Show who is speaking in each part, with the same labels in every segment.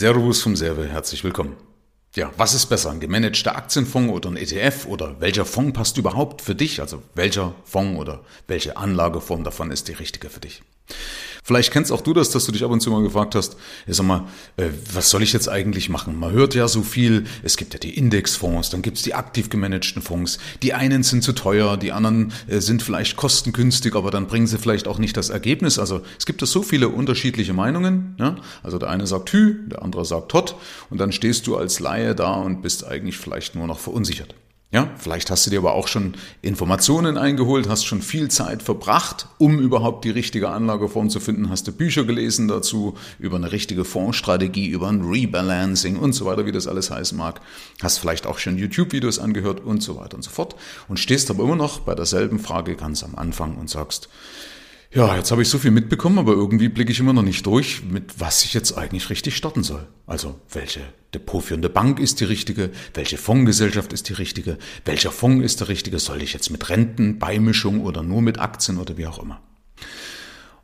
Speaker 1: Servus vom Serve, herzlich willkommen. Ja, was ist besser, ein gemanagter Aktienfonds oder ein ETF oder welcher Fonds passt überhaupt für dich? Also welcher Fonds oder welche Anlageform davon ist die richtige für dich? Vielleicht kennst auch du das, dass du dich ab und zu mal gefragt hast, ich sag mal, äh, was soll ich jetzt eigentlich machen? Man hört ja so viel, es gibt ja die Indexfonds, dann gibt's die aktiv gemanagten Fonds. Die einen sind zu teuer, die anderen äh, sind vielleicht kostengünstig, aber dann bringen sie vielleicht auch nicht das Ergebnis. Also es gibt da so viele unterschiedliche Meinungen. Ja? Also der eine sagt Hü, der andere sagt Hot und dann stehst du als Laie da und bist eigentlich vielleicht nur noch verunsichert. Ja, vielleicht hast du dir aber auch schon Informationen eingeholt, hast schon viel Zeit verbracht, um überhaupt die richtige Anlageform zu finden, hast du Bücher gelesen dazu über eine richtige Fondsstrategie, über ein Rebalancing und so weiter, wie das alles heißen mag. Hast vielleicht auch schon YouTube-Videos angehört und so weiter und so fort und stehst aber immer noch bei derselben Frage ganz am Anfang und sagst, ja, jetzt habe ich so viel mitbekommen, aber irgendwie blicke ich immer noch nicht durch, mit was ich jetzt eigentlich richtig starten soll. Also, welche depotführende Bank ist die richtige? Welche Fondsgesellschaft ist die richtige? Welcher Fonds ist der richtige? Soll ich jetzt mit Renten, Beimischung oder nur mit Aktien oder wie auch immer?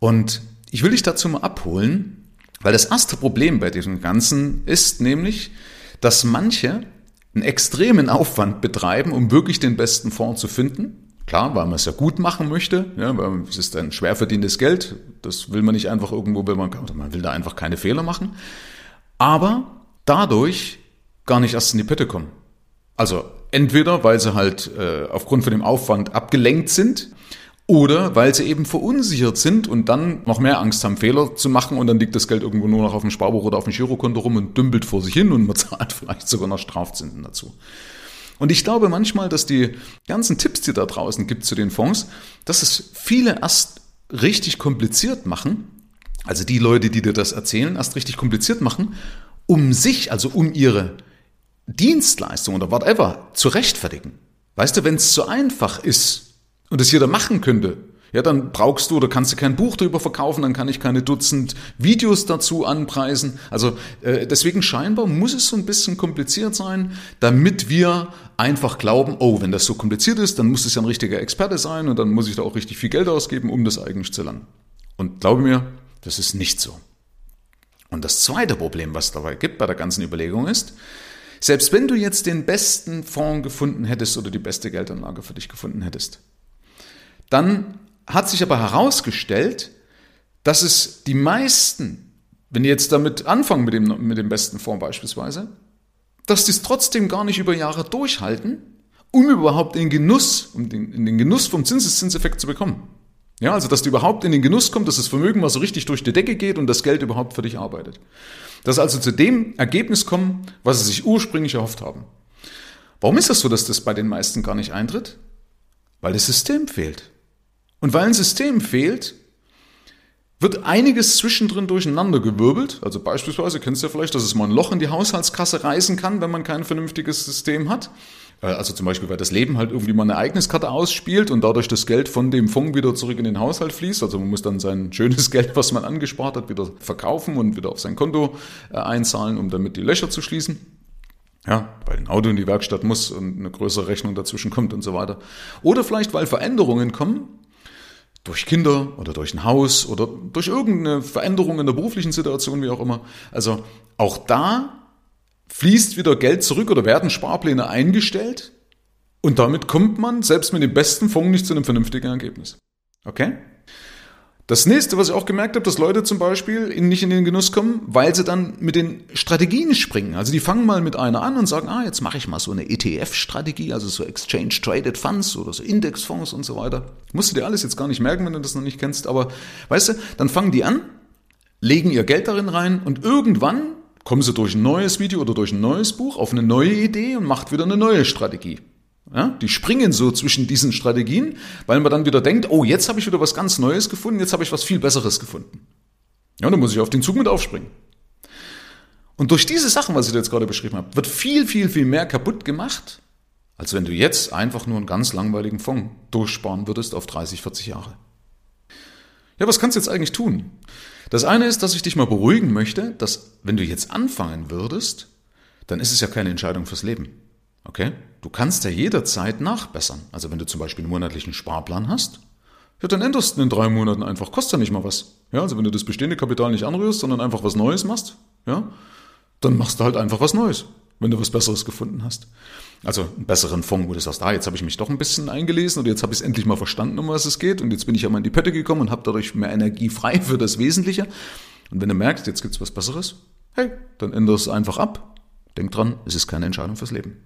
Speaker 1: Und ich will dich dazu mal abholen, weil das erste Problem bei diesem Ganzen ist nämlich, dass manche einen extremen Aufwand betreiben, um wirklich den besten Fonds zu finden Klar, weil man es ja gut machen möchte, ja, weil es ist ein schwer verdientes Geld. Das will man nicht einfach irgendwo, will man, man will da einfach keine Fehler machen. Aber dadurch gar nicht erst in die Pötte kommen. Also entweder, weil sie halt äh, aufgrund von dem Aufwand abgelenkt sind oder weil sie eben verunsichert sind und dann noch mehr Angst haben, Fehler zu machen und dann liegt das Geld irgendwo nur noch auf dem Sparbuch oder auf dem Girokonto rum und dümpelt vor sich hin und man zahlt vielleicht sogar noch Strafzinsen dazu. Und ich glaube manchmal, dass die ganzen Tipps, die da draußen gibt zu den Fonds, dass es viele erst richtig kompliziert machen, also die Leute, die dir das erzählen, erst richtig kompliziert machen, um sich, also um ihre Dienstleistung oder whatever zu rechtfertigen. Weißt du, wenn es so einfach ist und es jeder machen könnte, ja, dann brauchst du oder kannst du kein Buch darüber verkaufen, dann kann ich keine Dutzend Videos dazu anpreisen. Also äh, deswegen scheinbar muss es so ein bisschen kompliziert sein, damit wir einfach glauben, oh, wenn das so kompliziert ist, dann muss es ja ein richtiger Experte sein und dann muss ich da auch richtig viel Geld ausgeben, um das eigentlich zu lernen. Und glaube mir, das ist nicht so. Und das zweite Problem, was dabei gibt bei der ganzen Überlegung ist, selbst wenn du jetzt den besten Fonds gefunden hättest oder die beste Geldanlage für dich gefunden hättest, dann hat sich aber herausgestellt, dass es die meisten, wenn die jetzt damit anfangen mit dem, mit dem besten Fonds beispielsweise, dass die es trotzdem gar nicht über Jahre durchhalten, um überhaupt in den Genuss, um den, in den Genuss vom Zinseszinseffekt zu bekommen. Ja, also dass du überhaupt in den Genuss kommst, dass das Vermögen mal so richtig durch die Decke geht und das Geld überhaupt für dich arbeitet. Dass also zu dem Ergebnis kommen, was sie sich ursprünglich erhofft haben. Warum ist das so, dass das bei den meisten gar nicht eintritt? Weil das System fehlt. Und weil ein System fehlt, wird einiges zwischendrin durcheinander gewirbelt. Also beispielsweise kennst du ja vielleicht, dass es mal ein Loch in die Haushaltskasse reißen kann, wenn man kein vernünftiges System hat. Äh, also zum Beispiel, weil das Leben halt irgendwie mal eine Ereigniskarte ausspielt und dadurch das Geld von dem Fonds wieder zurück in den Haushalt fließt. Also man muss dann sein schönes Geld, was man angespart hat, wieder verkaufen und wieder auf sein Konto äh, einzahlen, um damit die Löcher zu schließen. Ja, weil ein Auto in die Werkstatt muss und eine größere Rechnung dazwischen kommt und so weiter. Oder vielleicht, weil Veränderungen kommen, durch Kinder oder durch ein Haus oder durch irgendeine Veränderung in der beruflichen Situation, wie auch immer. Also auch da fließt wieder Geld zurück oder werden Sparpläne eingestellt und damit kommt man selbst mit dem besten Fonds nicht zu einem vernünftigen Ergebnis. Okay? Das nächste, was ich auch gemerkt habe, dass Leute zum Beispiel nicht in den Genuss kommen, weil sie dann mit den Strategien springen. Also die fangen mal mit einer an und sagen, ah, jetzt mache ich mal so eine ETF-Strategie, also so Exchange Traded Funds oder so Indexfonds und so weiter. Musst du dir alles jetzt gar nicht merken, wenn du das noch nicht kennst, aber weißt du, dann fangen die an, legen ihr Geld darin rein und irgendwann kommen sie durch ein neues Video oder durch ein neues Buch auf eine neue Idee und macht wieder eine neue Strategie. Ja, die springen so zwischen diesen Strategien, weil man dann wieder denkt, oh, jetzt habe ich wieder was ganz Neues gefunden, jetzt habe ich was viel Besseres gefunden. Ja, dann muss ich auf den Zug mit aufspringen. Und durch diese Sachen, was ich jetzt gerade beschrieben habe, wird viel, viel, viel mehr kaputt gemacht, als wenn du jetzt einfach nur einen ganz langweiligen Fonds durchsparen würdest auf 30, 40 Jahre. Ja, was kannst du jetzt eigentlich tun? Das eine ist, dass ich dich mal beruhigen möchte, dass wenn du jetzt anfangen würdest, dann ist es ja keine Entscheidung fürs Leben. Okay? Du kannst ja jederzeit nachbessern. Also wenn du zum Beispiel einen monatlichen Sparplan hast, ja, dann änderst du in drei Monaten einfach, kostet ja nicht mal was. Ja, also wenn du das bestehende Kapital nicht anrührst, sondern einfach was Neues machst, ja, dann machst du halt einfach was Neues, wenn du was Besseres gefunden hast. Also einen besseren Fonds, wo du sagst, ah, jetzt habe ich mich doch ein bisschen eingelesen oder jetzt habe ich es endlich mal verstanden, um was es geht und jetzt bin ich ja mal in die Pötte gekommen und habe dadurch mehr Energie frei für das Wesentliche. Und wenn du merkst, jetzt gibt's was Besseres, hey, dann ändere es einfach ab. Denk dran, es ist keine Entscheidung fürs Leben.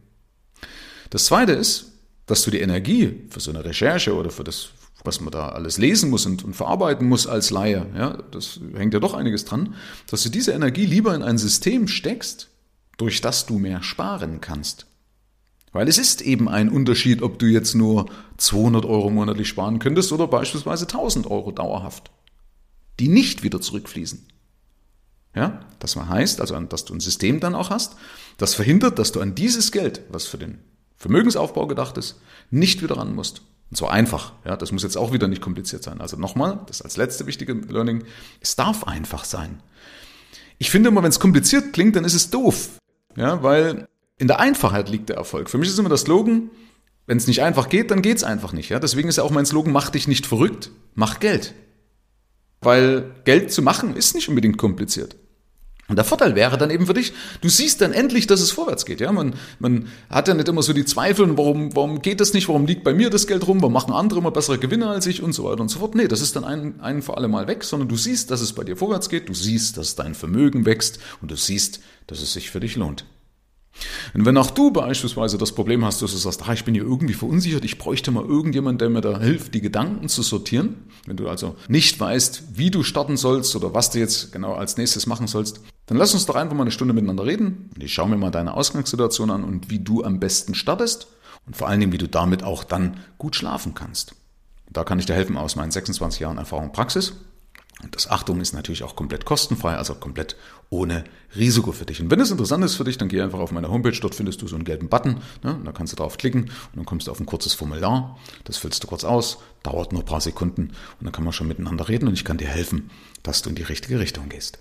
Speaker 1: Das zweite ist, dass du die Energie für so eine Recherche oder für das, was man da alles lesen muss und, und, verarbeiten muss als Laie, ja, das hängt ja doch einiges dran, dass du diese Energie lieber in ein System steckst, durch das du mehr sparen kannst. Weil es ist eben ein Unterschied, ob du jetzt nur 200 Euro monatlich sparen könntest oder beispielsweise 1000 Euro dauerhaft, die nicht wieder zurückfließen. Ja, das heißt also, dass du ein System dann auch hast, das verhindert, dass du an dieses Geld, was für den Vermögensaufbau gedacht ist, nicht wieder ran musst. Und zwar einfach. Ja, das muss jetzt auch wieder nicht kompliziert sein. Also nochmal, das als letzte wichtige Learning, es darf einfach sein. Ich finde immer, wenn es kompliziert klingt, dann ist es doof. Ja, weil in der Einfachheit liegt der Erfolg. Für mich ist immer der Slogan, wenn es nicht einfach geht, dann geht es einfach nicht. Ja? Deswegen ist ja auch mein Slogan, mach dich nicht verrückt, mach Geld. Weil Geld zu machen ist nicht unbedingt kompliziert. Und der Vorteil wäre dann eben für dich, du siehst dann endlich, dass es vorwärts geht. Ja, man, man hat ja nicht immer so die Zweifel, warum, warum geht das nicht, warum liegt bei mir das Geld rum, warum machen andere immer bessere Gewinne als ich und so weiter und so fort. Nee, das ist dann ein, ein für alle Mal weg, sondern du siehst, dass es bei dir vorwärts geht, du siehst, dass dein Vermögen wächst und du siehst, dass es sich für dich lohnt. Und wenn auch du beispielsweise das Problem hast, dass du sagst, ah, ich bin hier irgendwie verunsichert, ich bräuchte mal irgendjemand, der mir da hilft, die Gedanken zu sortieren. Wenn du also nicht weißt, wie du starten sollst oder was du jetzt genau als nächstes machen sollst, dann lass uns doch einfach mal eine Stunde miteinander reden. Und ich schaue mir mal deine Ausgangssituation an und wie du am besten startest und vor allen Dingen, wie du damit auch dann gut schlafen kannst. Da kann ich dir helfen aus meinen 26 Jahren Erfahrung und Praxis. Und das Achtung ist natürlich auch komplett kostenfrei, also komplett ohne Risiko für dich. Und wenn es interessant ist für dich, dann geh einfach auf meine Homepage, dort findest du so einen gelben Button, ne, da kannst du drauf klicken und dann kommst du auf ein kurzes Formular, das füllst du kurz aus, dauert nur ein paar Sekunden und dann kann man schon miteinander reden und ich kann dir helfen, dass du in die richtige Richtung gehst.